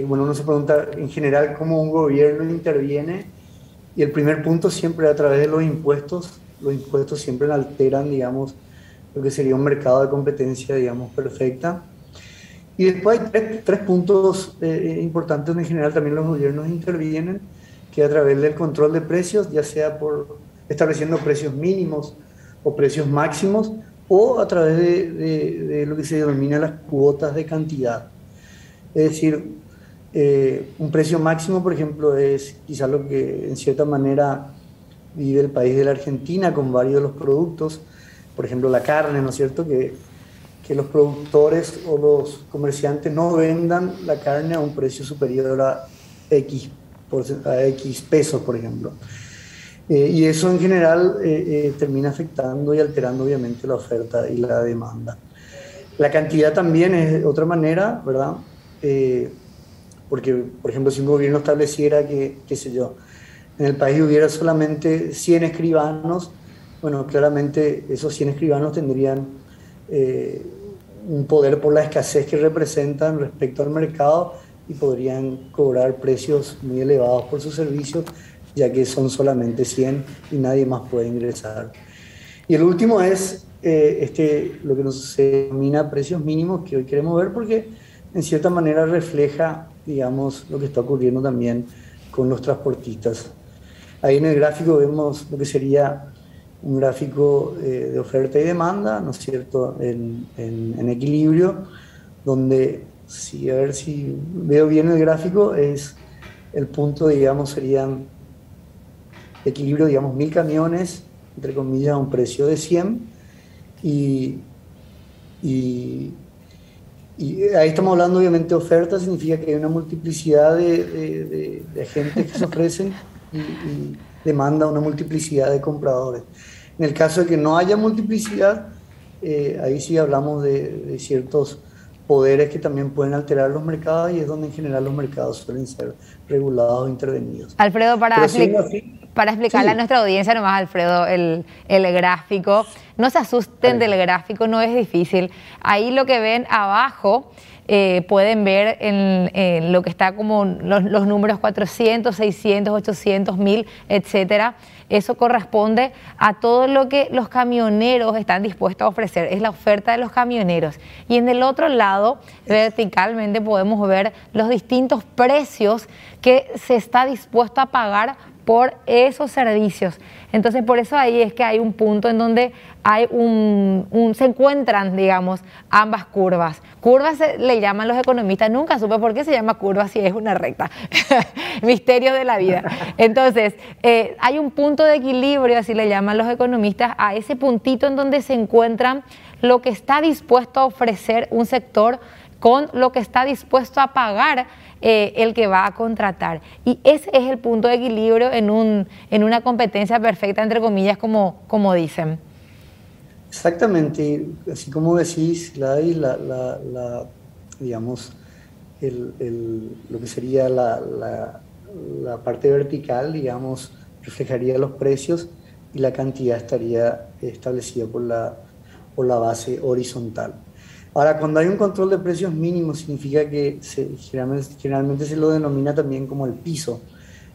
bueno, uno se pregunta en general cómo un gobierno interviene y el primer punto siempre a través de los impuestos. Los impuestos siempre alteran, digamos, lo que sería un mercado de competencia, digamos, perfecta. Y después hay tres, puntos eh, importantes donde en general también los gobiernos intervienen, que a través del control de precios, ya sea por estableciendo precios mínimos o precios máximos, o a través de, de lo que se denomina las cuotas de cantidad. Es decir, eh, un precio máximo, por ejemplo, es quizás lo que en cierta manera vive el país de la Argentina con varios de los productos, por ejemplo la carne, ¿no es cierto? Que, que los productores o los comerciantes no vendan la carne a un precio superior a X, a X pesos, por ejemplo. Eh, y eso en general eh, termina afectando y alterando obviamente la oferta y la demanda. La cantidad también es otra manera, ¿verdad? Porque, por ejemplo, si un gobierno estableciera que, qué sé yo, en el país hubiera solamente 100 escribanos, bueno, claramente esos 100 escribanos tendrían eh, un poder por la escasez que representan respecto al mercado y podrían cobrar precios muy elevados por sus servicios, ya que son solamente 100 y nadie más puede ingresar. Y el último es eh, este, lo que nos denomina precios mínimos, que hoy queremos ver porque en cierta manera refleja digamos, lo que está ocurriendo también con los transportistas. Ahí en el gráfico vemos lo que sería un gráfico eh, de oferta y demanda, ¿no es cierto?, en, en, equilibrio, donde, si, a ver si veo bien el gráfico, es el punto, digamos, serían equilibrio, digamos, mil camiones, entre comillas, a un precio de 100, y, y y ahí estamos hablando obviamente de oferta, significa que hay una multiplicidad de, de, agentes que se ofrecen y, demanda una multiplicidad de compradores. En el caso de que no haya multiplicidad, eh, ahí sí hablamos de, ciertos poderes que también pueden alterar los mercados y es donde en general los mercados suelen ser regulados o intervenidos. Alfredo, para, para explicarle a nuestra audiencia nomás, Alfredo, el, el gráfico. No se asusten del gráfico, no es difícil. Ahí lo que ven abajo eh, pueden ver en, lo que está como los, los, números 400, 600, 800, 1000, etcétera. Eso corresponde a todo lo que los camioneros están dispuestos a ofrecer. Es la oferta de los camioneros. Y en el otro lado, verticalmente, podemos ver los distintos precios que se está dispuesto a pagar por esos servicios. Entonces, por eso ahí es que hay un punto en donde hay un, se encuentran, digamos, ambas curvas. Curvas le llaman los economistas, nunca supe por qué se llama curva si es una recta. Misterio de la vida. Entonces, eh, hay un punto de equilibrio, así le llaman los economistas, a ese puntito en donde se encuentran lo que está dispuesto a ofrecer un sector con lo que está dispuesto a pagar eh, el que va a contratar. Y ese es el punto de equilibrio en, un, en una competencia perfecta, entre comillas, como, como dicen. Exactamente, así como decís, la, la, la, digamos, el, lo que sería la, la, parte vertical, digamos, reflejaría los precios y la cantidad estaría establecida por la, por la base horizontal. Ahora, cuando hay un control de precios mínimos, significa que generalmente, se lo denomina también como el piso.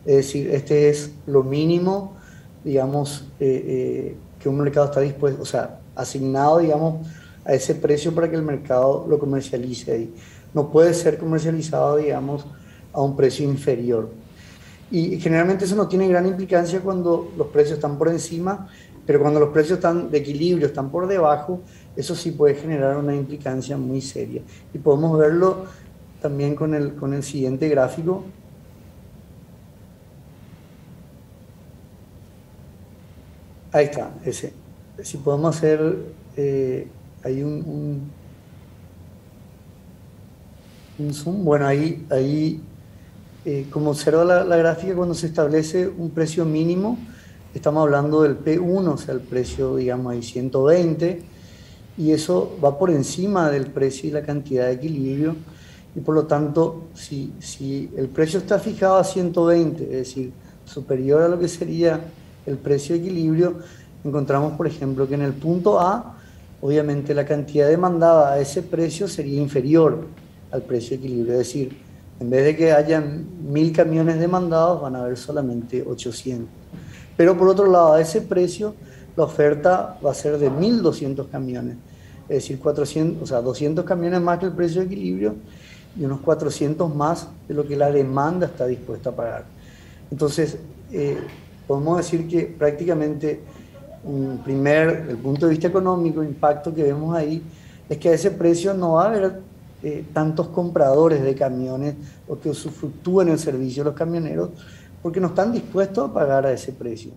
Es decir, este es lo mínimo, digamos, eh, eh, que un mercado está dispuesto, o sea, asignado, digamos, a ese precio para que el mercado lo comercialice ahí. No puede ser comercializado, digamos, a un precio inferior. Y generalmente eso no tiene gran implicancia cuando los precios están por encima, pero cuando los precios están de equilibrio, están por debajo, eso sí puede generar una implicancia muy seria. Y podemos verlo también con el, con el siguiente gráfico. Ahí está, ese. Si podemos hacer, eh, hay un, un, zoom. Bueno, ahí, ahí eh, como observa la, la, gráfica, cuando se establece un precio mínimo, estamos hablando del P1, o sea, el precio, digamos, ahí 120 y eso va por encima del precio y la cantidad de equilibrio y por lo tanto si, si el precio está fijado a 120, es decir, superior a lo que sería el precio de equilibrio, encontramos por ejemplo que en el punto A obviamente la cantidad demandada a ese precio sería inferior al precio de equilibrio, es decir, En vez de que hayan mil camiones demandados, van a haber solamente 800. Pero por otro lado, a ese precio, la oferta va a ser de 1.200 camiones. Es decir, 400, o sea, 200 camiones más que el precio de equilibrio y unos 400 más de lo que la demanda está dispuesta a pagar. Entonces, eh, podemos decir que prácticamente un primer, el punto de vista económico, impacto que vemos ahí, es que a ese precio no va a haber eh, tantos compradores de camiones o que usufructúen el servicio de los camioneros porque no están dispuestos a pagar a ese precio.